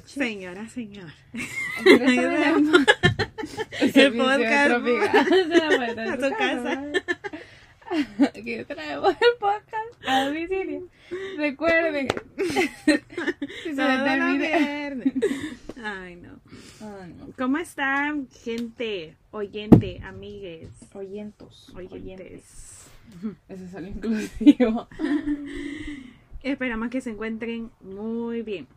noches. Señora, señor. El podcast Tropical de a tu casa. Aquí traemos el podcast a domicilio. Recuerden, si se. Ay, no. Ay, no. ¿Cómo están, gente, oyente, amigues, Oyentos. oyentes? Ese es el inclusivo. Esperamos que se encuentren muy bien.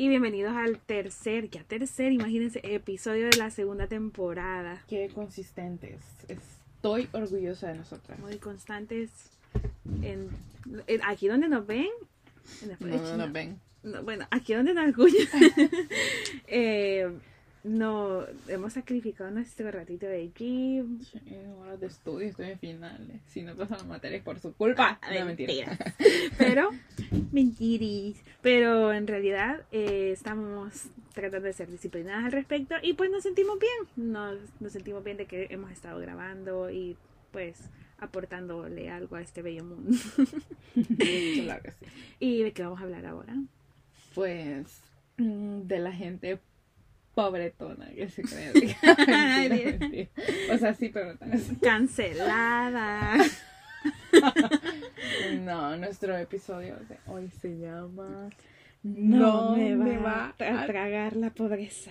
Y bienvenidos al tercer, ya tercer, imagínense, episodio de la segunda temporada. Qué consistentes. Estoy orgullosa de nosotras. Muy constantes. En, en- aquí donde nos ven. en la- No, no nos ven. no, bueno, aquí donde nos escuchan, eh, no, hemos sacrificado nuestro ratito de gym. Sí, horas de estudio, estoy en finales. Si no pasan las materias por su culpa. Ah, no, mentira. mentiras. Pero, mentiris. Pero en realidad eh, estamos tratando de ser disciplinadas al respecto y pues nos sentimos bien. Nos, nos sentimos bien de que hemos estado grabando y pues aportándole algo a este bello mundo. Claro que sí. ¿Y de qué vamos a hablar ahora? Pues mm, de la gente pobretona que se cree. Mentira, o sea, sí, pero así. Cancelada. No, nuestro episodio de hoy se llama No, me va, a tragar la pobreza.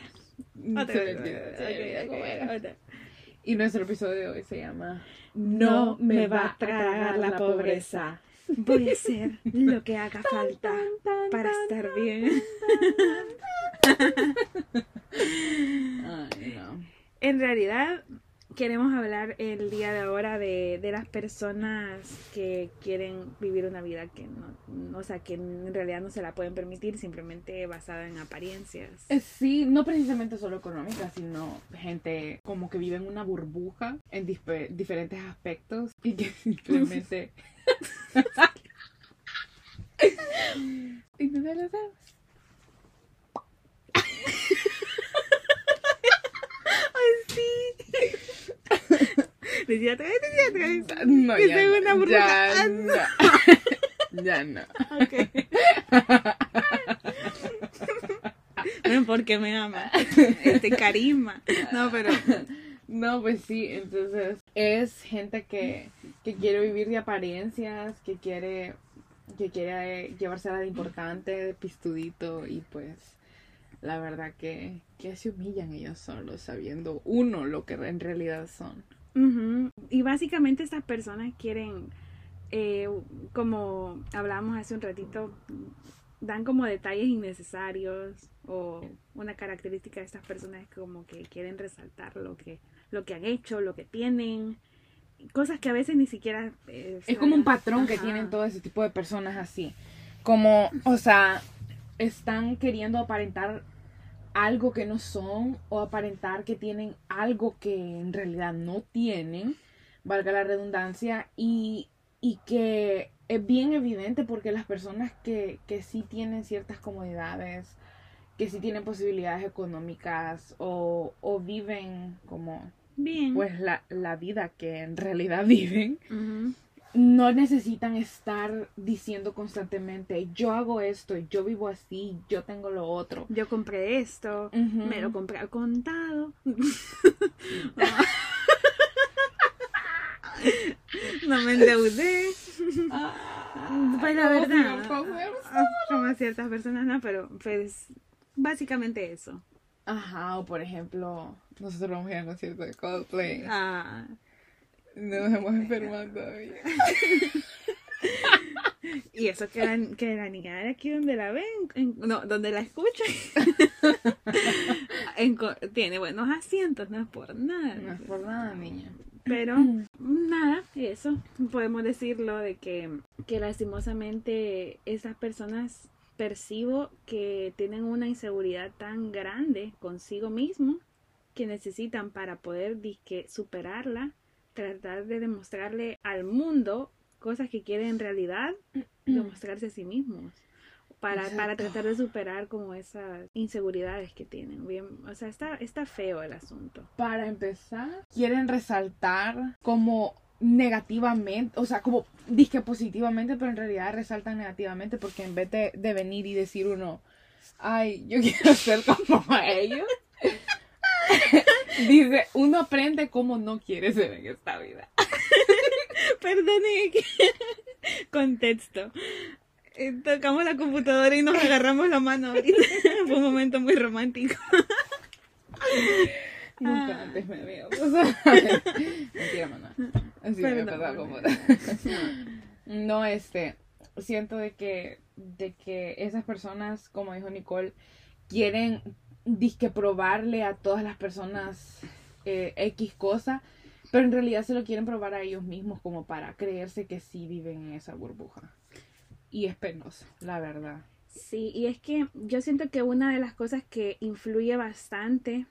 Y nuestro episodio de hoy se llama No me va a tragar la pobreza. Voy a hacer lo que haga falta para estar bien. Ay, no. En realidad, queremos hablar el día de ahora de, de las personas que quieren vivir una vida que no, o sea, que en realidad no se la pueden permitir, simplemente basada en apariencias. Eh, Sí, no precisamente solo económica, sino gente como que vive en una burbuja en diferentes aspectos y que simplemente... y tú te lo sabes. Decía decía otra vez. No, Que ya una burbuja. Ya Ah, no. ya no. Ok. Bueno, porque me ama. Este carisma. No, pero. No, pues sí, entonces es gente que, que quiere vivir de apariencias, que quiere que quiere eh, llevarse de importante, de pistudito y pues la verdad que, que se humillan ellos solos sabiendo uno lo que en realidad son. Ujú. Y básicamente estas personas quieren, eh, como hablábamos hace un ratito, dan como detalles innecesarios o una característica de estas personas es como que quieren resaltar lo que, lo que han hecho, lo que tienen, cosas que a veces ni siquiera... eh, Es como un patrón que tienen todo ese tipo de personas así. Como, o sea, están queriendo aparentar algo que no son o aparentar que tienen algo que en realidad no tienen, valga la redundancia, y, y que es bien evidente porque las personas que, que sí tienen ciertas comodidades, que sí tienen posibilidades económicas o, o viven como Bien. pues la, la vida que en realidad viven. No necesitan estar diciendo constantemente, yo hago esto, yo vivo así, yo tengo lo otro. Yo compré esto, me lo compré al contado. no me endeudé. Ah, Pues la verdad, ah, como a ciertas personas no, pero pues básicamente eso. Ajá, o por ejemplo, nosotros vamos a ir al concierto de Coldplay. Ah, nos hemos enfermado todavía. y eso que la, que la niña de aquí donde la ven, en- no, donde la escuchan, en tiene buenos asientos, no es por nada. No es por nada, niña. Pero nada, eso podemos decirlo de que, que lastimosamente esas personas percibo que tienen una inseguridad tan grande consigo mismo que necesitan para poder disque superarla, tratar de demostrarle al mundo cosas que quieren en realidad demostrarse a sí mismos. Para, para tratar de superar como esas inseguridades que tienen. Bien, o sea, está, está feo el asunto. Para empezar, quieren resaltar como negativamente, o sea, como disque positivamente, pero en realidad resaltan negativamente porque en vez de, de venir y decir uno, ay, yo quiero ser como ellos. Dice, uno aprende como no quiere ser en esta vida. Perdone, contexto. Eh, tocamos la computadora y nos agarramos la mano ahorita. Fue un momento muy romántico. Nunca Ah. antes me había pasado. Mentira, mamá. Así me Perdón, pasaba como... No, este, siento de que, de que esas personas, como dijo Nicole, quieren disque probarle a todas las personas eh, X cosa, pero en realidad se lo quieren probar a ellos mismos como para creerse que sí viven en esa burbuja. Y es penoso, la verdad. Sí, y es que yo siento que una de las cosas que influye bastante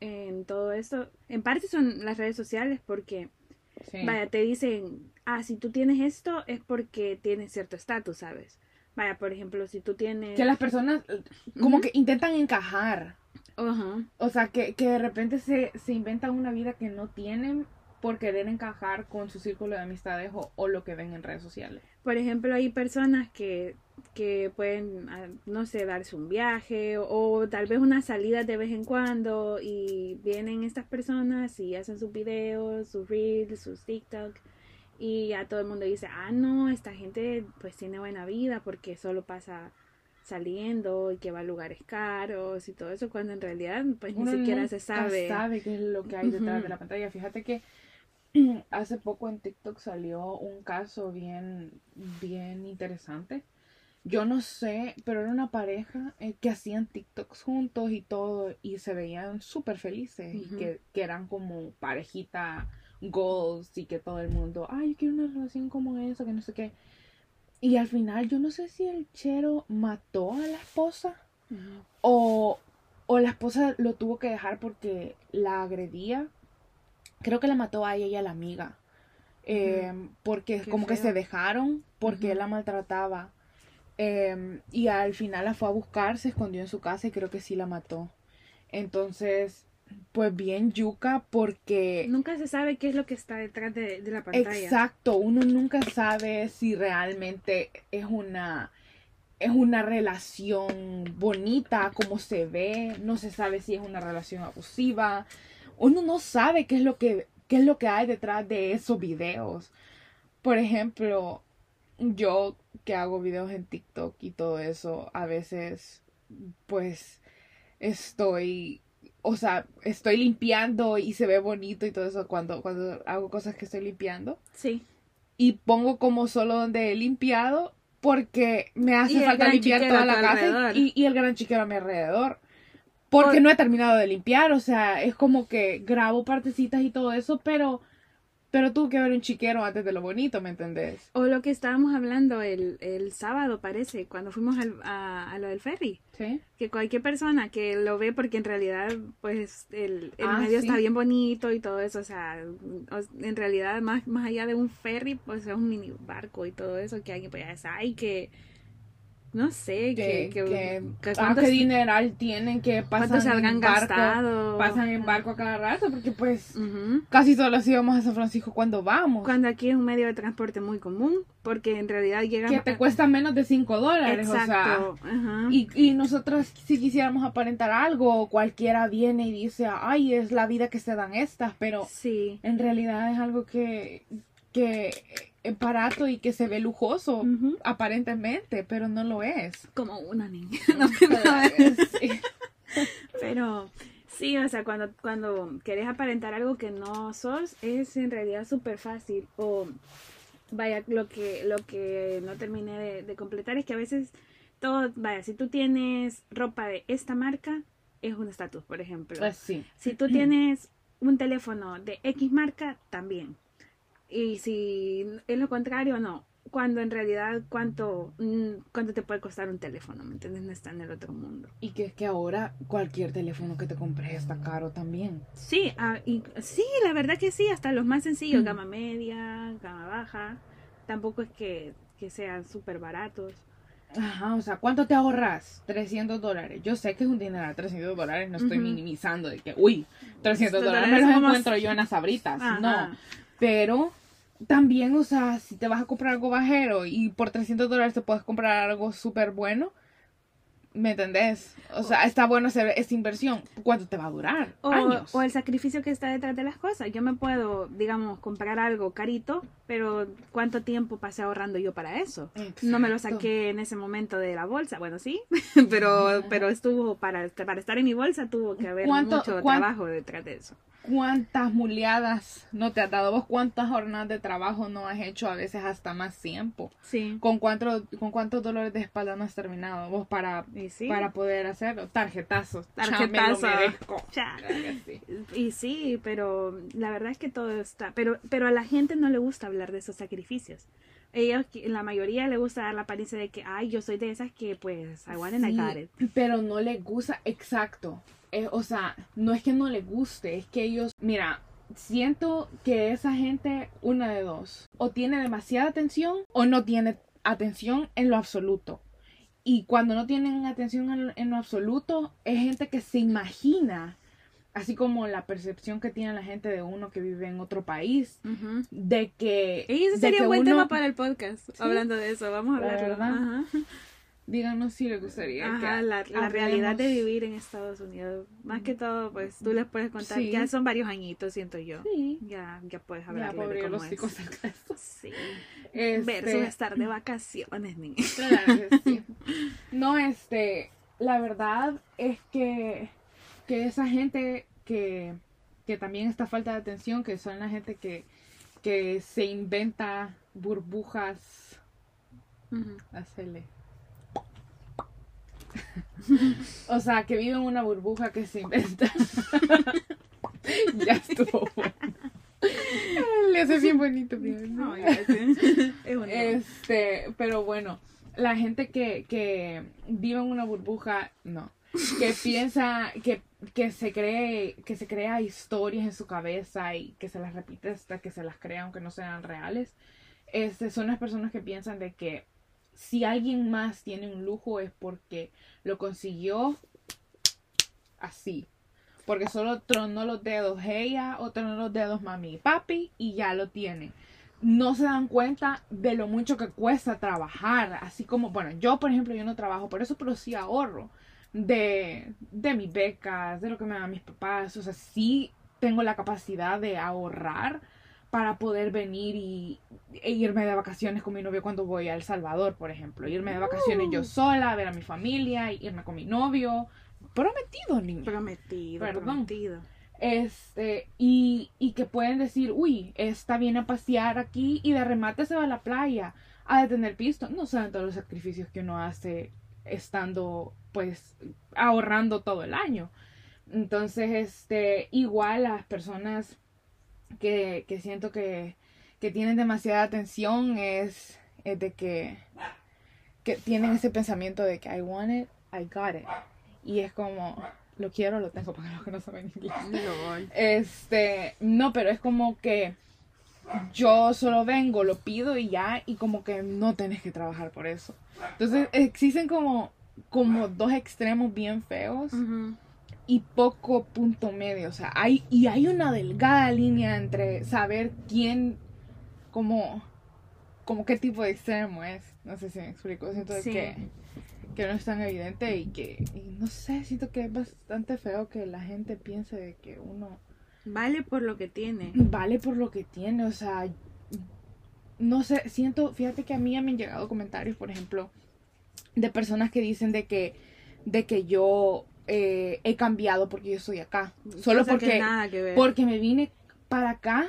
en todo esto, en parte son las redes sociales, porque, Sí. vaya, te dicen, ah, si tú tienes esto es porque tienes cierto estatus, ¿sabes? Vaya, por ejemplo, si tú tienes... Que las personas eh, como que intentan encajar. Ajá. O sea, que, que de repente se, se inventan una vida que no tienen por querer encajar con su círculo de amistades o, o lo que ven en redes sociales. Por ejemplo, hay personas que, que pueden, ah, no sé, darse un viaje o, o tal vez una salida de vez en cuando y vienen estas personas y hacen sus videos, sus reels, sus TikTok y a todo el mundo dice, ah, no, esta gente pues tiene buena vida porque solo pasa saliendo y que va a lugares caros y todo eso cuando en realidad pues ni siquiera se sabe. sabe qué es lo que hay detrás de la pantalla. Fíjate que hace poco en TikTok salió un caso bien, bien interesante. Yo no sé, pero era una pareja eh, que hacían TikToks juntos y todo y se veían súper felices y que, que eran como parejita goals y que todo el mundo, ay, yo quiero una relación como esa, que no sé qué. Y al final yo no sé si el chero mató a la esposa o, o la esposa lo tuvo que dejar porque la agredía. Creo que la mató a ella y a la amiga. Eh, porque Qué como que se dejaron porque él la maltrataba. Eh, y al final la fue a buscar, se escondió en su casa y creo que sí la mató. Entonces, pues bien yuca porque... Nunca se sabe qué es lo que está detrás de, de la pantalla. Exacto, uno nunca sabe si realmente es una es una relación bonita, como se ve, no se sabe si es una relación abusiva. Uno no sabe qué es lo que qué es lo que hay detrás de esos videos. Por ejemplo, yo que hago videos en TikTok y todo eso, a veces pues estoy o sea, estoy limpiando y se ve bonito y todo eso cuando, cuando hago cosas que estoy limpiando. Sí. Y pongo como solo donde he limpiado porque me hace falta limpiar toda la casa y, y el gran chiquero a mi alrededor. Porque Por- no he terminado de limpiar, o sea, es como que grabo partecitas y todo eso, pero, pero tuve que ver un chiquero antes de lo bonito, ¿me entendés? O lo que estábamos hablando el, el sábado, parece, cuando fuimos al- a, a lo del ferry. Sí. Que cualquier persona que lo ve, porque en realidad, pues, el, el Ah, medio sí. está bien bonito y todo eso. O sea, en realidad, más, más allá de un ferry, pues es un mini barco y todo eso que alguien pues hay que. No sé, que. Que, que, que, ah, cuántos- qué dineral tienen que pasan en barco, gastado. pasan en barco a cada rato, porque pues casi solo así vamos a San Francisco cuando vamos. Cuando aquí es un medio de transporte muy común, porque en realidad llega que te cuesta menos de 5 dólares, o sea, Exacto. Y, y nosotros si quisiéramos aparentar algo, cualquiera viene y dice, ay, es la vida que se dan estas, pero Sí. en realidad es algo que, que barato y que se ve lujoso, aparentemente, pero no lo es. Como una niña. Sí. Pero sí, o sea, cuando, cuando querés aparentar algo que no sos, es en realidad súper fácil. O vaya, lo que, lo que no terminé de, de completar es que a veces todo, vaya, si tú tienes ropa de esta marca, es un estatus, por ejemplo. Pues sí. Si tú tienes un teléfono de X marca, también. Y si es lo contrario, no. Cuando en realidad, ¿cuánto, mm, cuánto te puede costar un teléfono? ¿Me entiendes? No está en el otro mundo. Y que es que ahora cualquier teléfono que te compres está caro también. Sí, ah, y, sí, la verdad que sí, hasta los más sencillos, Mm. gama media, gama baja. Tampoco es que, que sean súper baratos. Ajá, o sea, ¿cuánto te ahorras? 300 dólares. Yo sé que es un dinero, 300 dólares, no estoy minimizando de que, uy, 300 Estos dólares me los encuentro yo en las sabritas. Ajá. No, pero también, o sea, si te vas a comprar algo bajero y por 300 dólares te puedes comprar algo súper bueno, ¿Me entendés? O sea, está bueno hacer esta inversión. ¿Cuánto te va a durar? O, Años. o el sacrificio que está detrás de las cosas. Yo me puedo, digamos, comprar algo carito, pero ¿cuánto tiempo pasé ahorrando yo para eso? No me lo Exacto. saqué en ese momento de la bolsa. Bueno, sí, pero, pero estuvo para, para estar en mi bolsa tuvo que haber ¿Cuánto- mucho trabajo detrás de eso. ¿Cuántas muleadas no te has dado vos? ¿Cuántas jornadas de trabajo no has hecho? A veces hasta más tiempo. Sí. ¿Con, cuánto, ¿Con cuántos dolores de espalda no has terminado vos para, Y sí. para poder hacerlo? Tarjetazos. Tarjetazo. Sí. Y sí, pero la verdad es que todo está, pero, pero a la gente no le gusta hablar de esos sacrificios. Ellos, la mayoría le gusta dar la apariencia de que, ay, yo soy de esas que pues, I Sí, got it. Pero no les gusta, exacto. Eh, o sea, no es que no les guste, es que ellos, mira, siento que esa gente, una de dos, o tiene demasiada atención o no tiene atención en lo absoluto. Y cuando no tienen atención en, en lo absoluto, es gente que se imagina, así como la percepción que tiene la gente de uno que vive en otro país, Ujú. de que... Y ese sería un buen uno- tema para el podcast, hablando de eso, vamos a La hablarlo. verdad. Ajá. Díganos si les gustaría Ajá, que la, la realidad de vivir en Estados Unidos. Más que todo, pues tú les puedes contar, Sí. ya son varios añitos, siento yo. Sí. Ya, ya puedes hablar de cómo los es. chicos. Sí. Este, Versus estar de vacaciones, niña. Claro sí. No, este, la verdad es que, que esa gente que, que también esta falta de atención, que son la gente que, que se inventa burbujas, Ujú. hacele. o sea, que vive en una burbuja que se inventa. ya estuvo bueno. Le hace bien bonito. no. Este, pero bueno, la gente que, que vive en una burbuja, no. Que piensa, que, que se cree, que se crea historias en su cabeza y que se las repite hasta que se las crea aunque no sean reales. Este, son las personas que piensan de que si alguien más tiene un lujo es porque lo consiguió así. Porque solo tronó los dedos ella o tronó los dedos mami y papi y ya lo tiene. No se dan cuenta de lo mucho que cuesta trabajar. Así como, bueno, yo por ejemplo, yo no trabajo por eso, pero sí ahorro de, de mis becas, de lo que me dan mis papás. O sea, sí tengo la capacidad de ahorrar para poder venir y e irme de vacaciones con mi novio cuando voy a El Salvador, por ejemplo. Irme de vacaciones yo sola, a ver a mi familia, irme con mi novio. Prometido, niña. Prometido, Perdón. prometido. Este, y, y que pueden decir, uy, está bien a pasear aquí y de remate se va a la playa a detener pisto. No saben todos los sacrificios que uno hace estando, pues, ahorrando todo el año. Entonces, este, igual las personas que, que siento que, que tienen demasiada atención es, es de que, que tienen ese pensamiento de que I want it, I got it. Y es como, lo quiero, lo tengo, para los que no saben inglés. Lol. Este, no, pero es como que yo solo vengo, lo pido y ya, y como que no tenés que trabajar por eso. Entonces, existen como, como dos extremos bien feos. Y poco punto medio. O sea, hay, y hay una delgada línea entre saber quién, como, como qué tipo de extremo es. No sé si me explico. Siento Sí. que, que no es tan evidente y que, y no sé, siento que es bastante feo que la gente piense de que uno Vale por lo que tiene. vale por lo que tiene, o sea, no sé, siento, fíjate que a mí ya me han llegado comentarios, por ejemplo, de personas que dicen de que, de que yo eh, he cambiado porque yo estoy acá, solo Cosa que porque, nada que ver. porque me vine para acá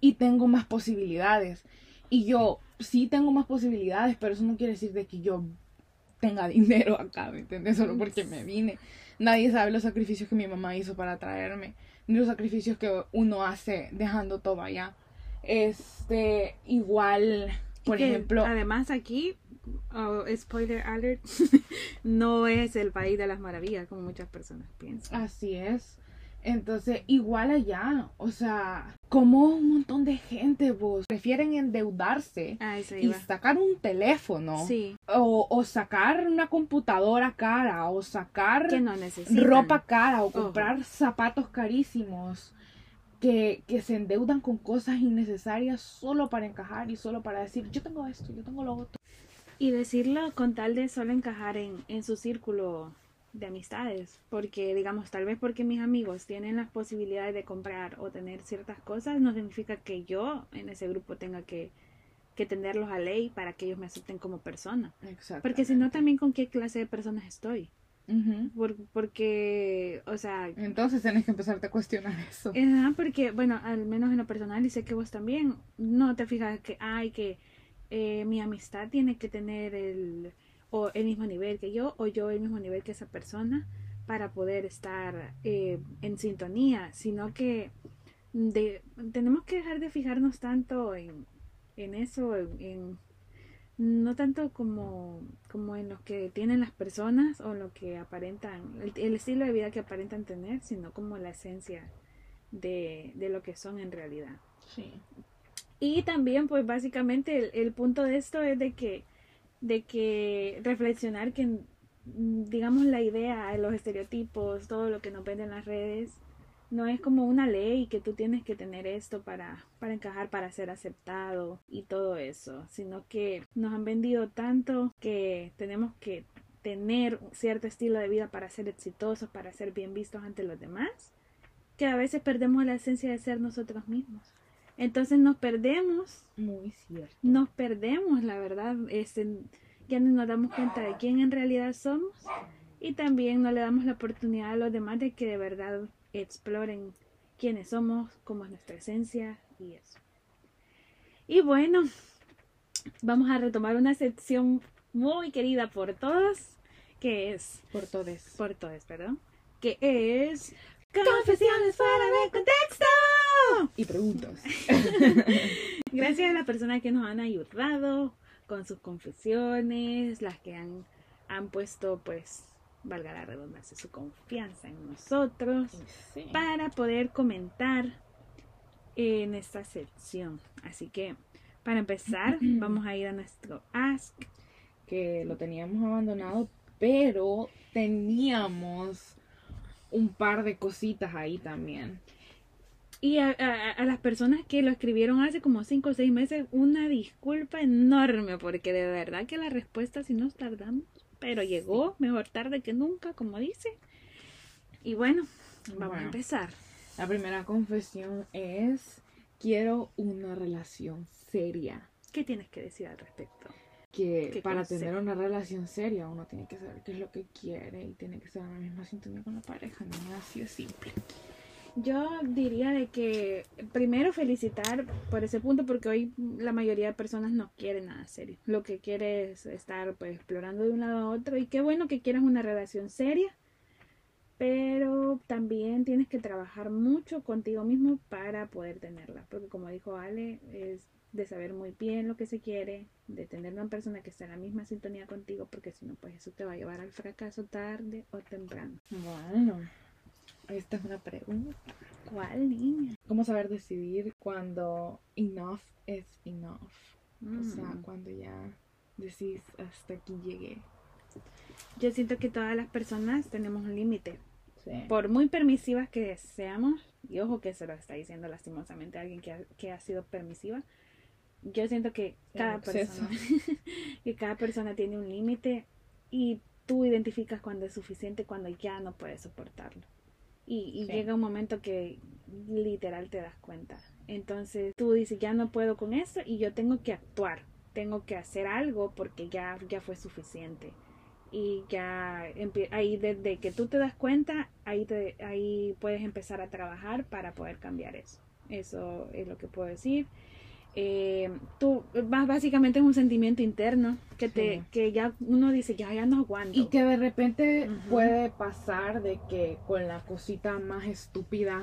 y tengo más posibilidades. Y yo sí tengo más posibilidades, pero eso no quiere decir de que yo tenga dinero acá, ¿me entiendes? Solo porque me vine. Nadie sabe los sacrificios que mi mamá hizo para traerme, ni los sacrificios que uno hace dejando todo allá. Este, igual, por Que, ejemplo, Además, aquí, oh, spoiler alert, no es el país de las maravillas, como muchas personas piensan. Así es. Entonces, igual allá, o sea, como un montón de gente, vos, prefieren endeudarse y sacar un teléfono Sí, o, o sacar una computadora cara o sacar que no necesitan. ropa cara o Ojo. comprar zapatos carísimos que, que se endeudan con cosas innecesarias solo para encajar y solo para decir yo tengo esto, yo tengo lo otro. Y decirlo con tal de solo encajar en, en su círculo de amistades, porque digamos, tal vez porque mis amigos tienen las posibilidades de comprar o tener ciertas cosas, no significa que yo en ese grupo tenga que, que tenerlos a ley para que ellos me acepten como persona. Exacto. Porque si no, también con qué clase de personas estoy. Por- porque, o sea, Entonces tenés que empezarte a cuestionar eso. Porque, bueno, al menos en lo personal, y sé que vos también, no te fijas que, ay, que eh, mi amistad tiene que tener el, o el mismo nivel que yo, o yo el mismo nivel que esa persona, para poder estar eh, en sintonía, sino que de, tenemos que dejar de fijarnos tanto en, en eso, en, no tanto como, como en lo que tienen las personas o lo que aparentan, el, el estilo de vida que aparentan tener, sino como la esencia de, de lo que son en realidad. Sí. Y también, pues básicamente el, punto de esto es de que, de que reflexionar que, mm, digamos, la idea, los estereotipos, todo lo que nos venden en las redes, no es como una ley que tú tienes que tener esto para, para encajar, para ser aceptado y todo eso, sino que nos han vendido tanto que tenemos que tener un cierto estilo de vida para ser exitosos, para ser bien vistos ante los demás, que a veces perdemos la esencia de ser nosotros mismos. Entonces nos perdemos, Muy cierto. nos perdemos, la verdad, este, ya no nos damos cuenta de quién en realidad somos y también no le damos la oportunidad a los demás de que de verdad exploren quiénes somos, cómo es nuestra esencia y eso. Y bueno, vamos a retomar una sección muy querida por todos, que es, Por todos. por todos, perdón, que es Confesiones fuera de contexto. Y preguntas. Gracias a las personas que nos han ayudado con sus confesiones, las que han, han puesto, pues, valga la redundancia, su confianza en nosotros Sí. para poder comentar en esta sección. Así que, para empezar, vamos a ir a nuestro Ask. Que lo teníamos abandonado, pero teníamos un par de cositas ahí también. Y a, a- a las personas que lo escribieron hace como 5 o 6 meses, una disculpa enorme, porque de verdad que la respuesta sí nos tardamos, pero llegó mejor tarde que nunca, como dice. Y bueno, vamos a empezar. La primera confesión es, quiero una relación seria. ¿Qué tienes que decir al respecto? Que ¿Qué para concepto? tener una relación seria uno tiene que saber qué es lo que quiere y tiene que estar en la misma sintonía con la pareja. No es así de simple. Yo diría de que primero felicitar por ese punto porque hoy la mayoría de personas no quieren nada serio. Lo que quiere es estar pues explorando de un lado a otro y qué bueno que quieras una relación seria, pero también tienes que trabajar mucho contigo mismo para poder tenerla, porque como dijo Ale, es de saber muy bien lo que se quiere, de tener una persona que esté en la misma sintonía contigo, porque si no pues eso te va a llevar al fracaso tarde o temprano. Bueno, esta es una pregunta. ¿Cuál niña? ¿Cómo saber decidir cuando enough is enough? O sea, Mm. cuando ya decís hasta aquí llegué. Yo siento que todas las personas tenemos un límite. Sí. Por muy permisivas que seamos, y ojo que se lo está diciendo lastimosamente a alguien que ha, que ha sido permisiva, yo siento que cada persona, que cada persona tiene un límite y tú identificas cuando es suficiente, cuando ya no puedes soportarlo. Y, y Sí. llega un momento que literal te das cuenta. Entonces tú dices, ya no puedo con esto y yo tengo que actuar, tengo que hacer algo porque ya, ya fue suficiente. Y ya ahí desde que tú te das cuenta, ahí, te, ahí puedes empezar a trabajar para poder cambiar eso. Eso es lo que puedo decir. Eh, tú, más básicamente es un sentimiento interno que te Sí. que ya uno dice, ya, ya no aguanto. Y que de repente puede pasar de que con la cosita más estúpida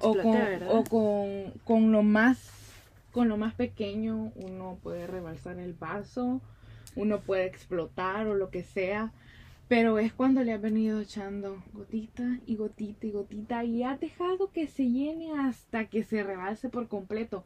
o con, con, con lo más con lo más pequeño uno puede rebalsar el vaso, uno puede explotar o lo que sea, pero es cuando le has venido echando gotita y gotita y gotita y has dejado que se llene hasta que se rebalse por completo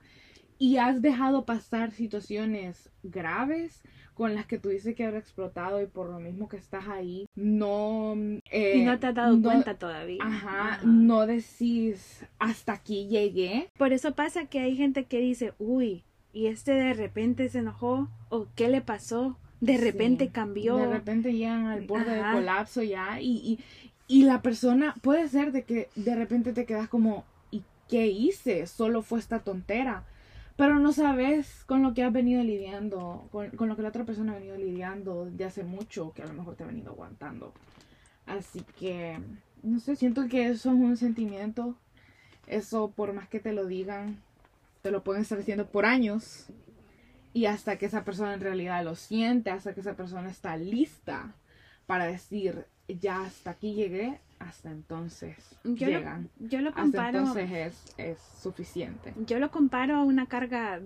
y has dejado pasar situaciones graves con las que tú dices que habrá explotado y por lo mismo que estás ahí no eh, y no te has dado no- cuenta todavía. Ajá, Ajá. no decís hasta aquí llegué. Por eso pasa que hay gente que dice, uy, y este de repente se enojó, o qué le pasó, de repente Sí. cambió. De repente llegan al borde del colapso ya y, y, y la persona puede ser de que de repente te quedas como, ¿y qué hice? Solo fue esta tontera. Pero no sabes con lo que has venido lidiando, con, con lo que la otra persona ha venido lidiando de hace mucho, que a lo mejor te ha venido aguantando. Así que, no sé, siento que eso es un sentimiento. Eso, por más que te lo digan, te lo pueden estar diciendo por años. Y hasta que esa persona en realidad lo siente, hasta que esa persona está lista para decir, ya hasta aquí llegué, hasta entonces Yo lo, llegan. yo lo Hasta comparo. entonces es, es suficiente. Yo lo comparo a una carga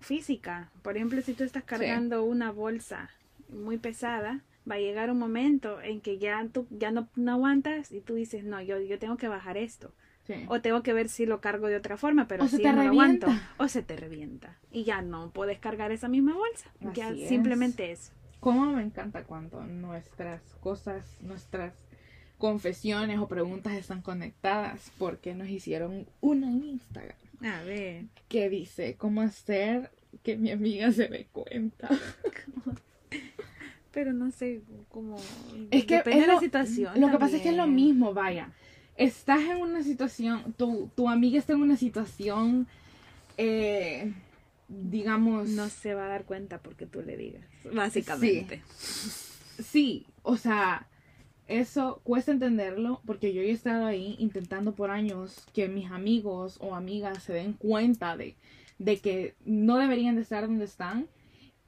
física. Por ejemplo, si tú estás cargando una bolsa muy pesada, va a llegar un momento en que ya tú ya no, no aguantas y tú dices, no, yo, yo tengo que bajar esto. Sí. O tengo que ver si lo cargo de otra forma, pero si te no lo aguanto. revienta. O se te revienta. Y ya no puedes cargar esa misma bolsa. ya Así es. simplemente eso. Cómo me encanta cuando nuestras cosas, nuestras confesiones o preguntas están conectadas porque nos hicieron una en Instagram A ver. que dice cómo hacer que mi amiga se dé cuenta. Pero no sé cómo. Es que depende es de la lo- situación. Lo que pasa es que es lo mismo, vaya. Estás en una situación, tu, tu amiga está en una situación, eh, digamos... No se va a dar cuenta porque tú le digas. Básicamente. Sí, o sea, eso cuesta entenderlo porque yo he estado ahí intentando por años que mis amigos o amigas se den cuenta de, de que no deberían de estar donde están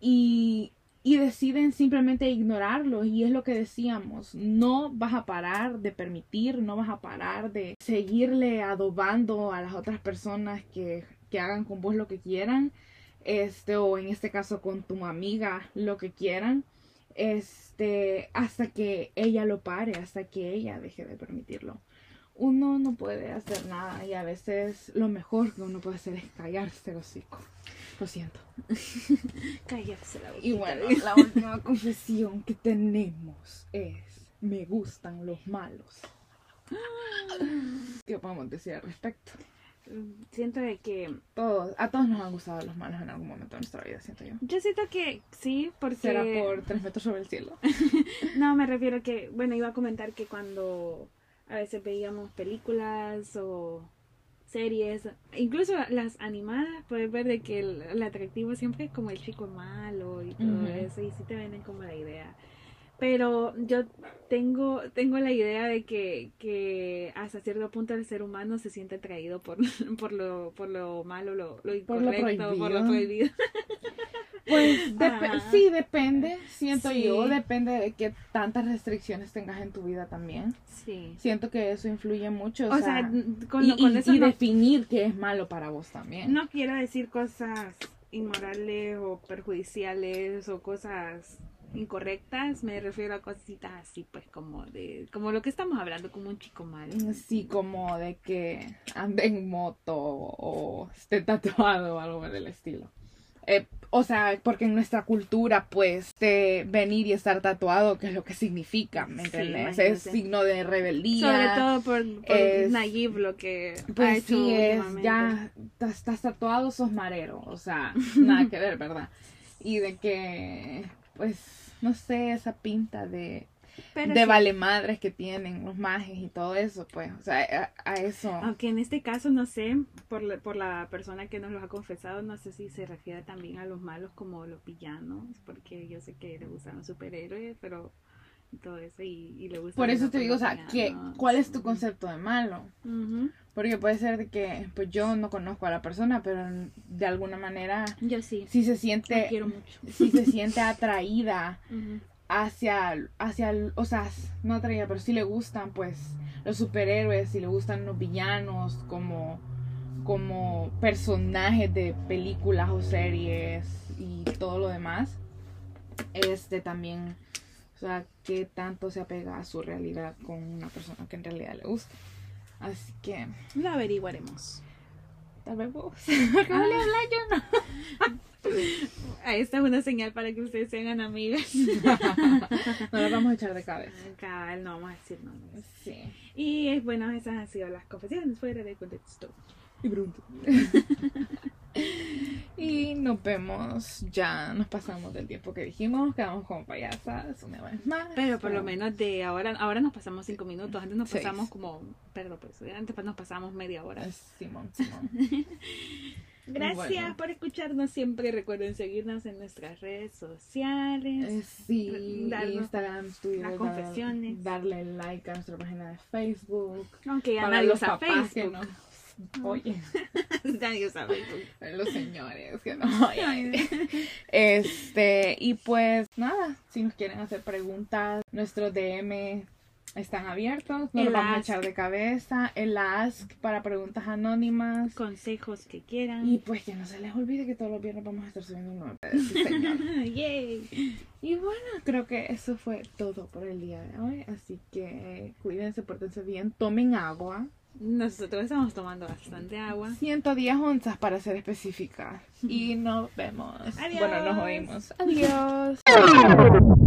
y, y deciden simplemente ignorarlo. Y es lo que decíamos, no vas a parar de permitir, no vas a parar de seguirle adobando a las otras personas que, que hagan con vos lo que quieran, este o en este caso con tu amiga lo que quieran este, hasta que ella lo pare, hasta que ella deje de permitirlo. Uno no puede hacer nada y a veces lo mejor que uno puede hacer es callarse el hocico. Lo siento. Callarse la Y boquita. bueno, la última confesión que tenemos es, me gustan los malos. ¿Qué podemos decir al respecto? Siento de que. Todos, a todos nos han gustado los malos en algún momento de nuestra vida, siento yo. Yo siento que sí, porque. Será por tres metros sobre el cielo. No, me refiero que. Bueno, iba a comentar que cuando a veces veíamos películas o series, incluso las animadas, puedes ver de que el, el atractivo siempre es como el chico malo y todo eso, y sí te venden como la idea. Pero yo tengo, tengo la idea de que, que hasta cierto punto el ser humano se siente atraído por, por, lo, por lo malo, lo, lo Por lo incorrecto, por lo prohibido. Pues dep- sí, depende, siento Sí. yo, depende de qué tantas restricciones tengas en tu vida también. Sí. Siento que eso influye mucho. O, O, sea, sea, con, y, lo- con y- eso y no, definir qué es malo para vos también. no quiero decir cosas inmorales o perjudiciales o cosas incorrectas, me refiero a cositas así, pues como de, como lo que estamos hablando, como un chico malo. Sí, como de que ande en moto o esté tatuado o algo del estilo. Eh, o sea, porque en nuestra cultura, pues, de venir y estar tatuado, ¿qué es lo que significa? ¿Me Sí, entiendes? es signo de rebeldía. Sobre todo por, por es- Nayib lo que ha Pues hecho sí, es ya estás tatuado, sos marero, o sea, nada que ver, ¿verdad? Y de que, pues, no sé, esa pinta de, Pero de sí, vale madres que tienen los mages y todo eso, pues, o sea, a, a eso. Aunque en este caso no sé, por la, por la persona que nos lo ha confesado, no sé si se refiere también a los malos como los villanos, porque yo sé que le gustan los superhéroes, pero todo eso, y, y le gustan Por eso los- te digo, o los sea, ¿qué. ¿cuál es tu concepto de malo? Porque puede ser de que, pues yo no conozco a la persona, pero de alguna manera, Yo sí, si se te siente, quiero mucho. si se siente atraída hacia, hacia, o sea, no atraída, pero si le gustan, pues, los superhéroes, si le gustan los villanos como, como personajes de películas o series y todo lo demás, este también, o sea, qué tanto se apega a su realidad con una persona que en realidad le gusta. Así que, Lo averiguaremos. tal vez vos. Porque no le habla yo, no. Ah, Esta es una señal para que ustedes se hagan amigas. No la vamos a echar de cabeza. Cabal, no vamos a decir nombres. Sí. Y bueno, esas han sido las confesiones fuera de contexto. Y pregunto. Y nos vemos, ya nos pasamos del tiempo que dijimos, quedamos como payasas una vez más. Pero por lo menos de ahora, ahora nos pasamos cinco minutos, antes nos Seis. pasamos como, perdón, pues antes pues nos pasamos media hora. Simón, Simón. Gracias Bueno. por escucharnos siempre, recuerden seguirnos en nuestras redes sociales. Eh, Sí, Instagram, Twitter, las dar- confesiones. darle like a nuestra página de Facebook. Aunque ya nadie usa papás que Facebook. no. Oye, nadie Facebook. los señores que no. Este, y pues nada, si nos quieren hacer preguntas, nuestros DM están abiertos, no El los vamos a echar de cabeza. El ask para preguntas anónimas. Consejos que quieran. Y pues que no se les olvide que todos los viernes vamos a estar subiendo un nuevo. Yay. Y bueno, creo que eso fue todo por el día de hoy. Así que cuídense, pórtense bien, tomen agua. Nosotros estamos tomando bastante agua. 110 onzas para ser específica. Y nos vemos. Adiós. Bueno, nos oímos. Adiós.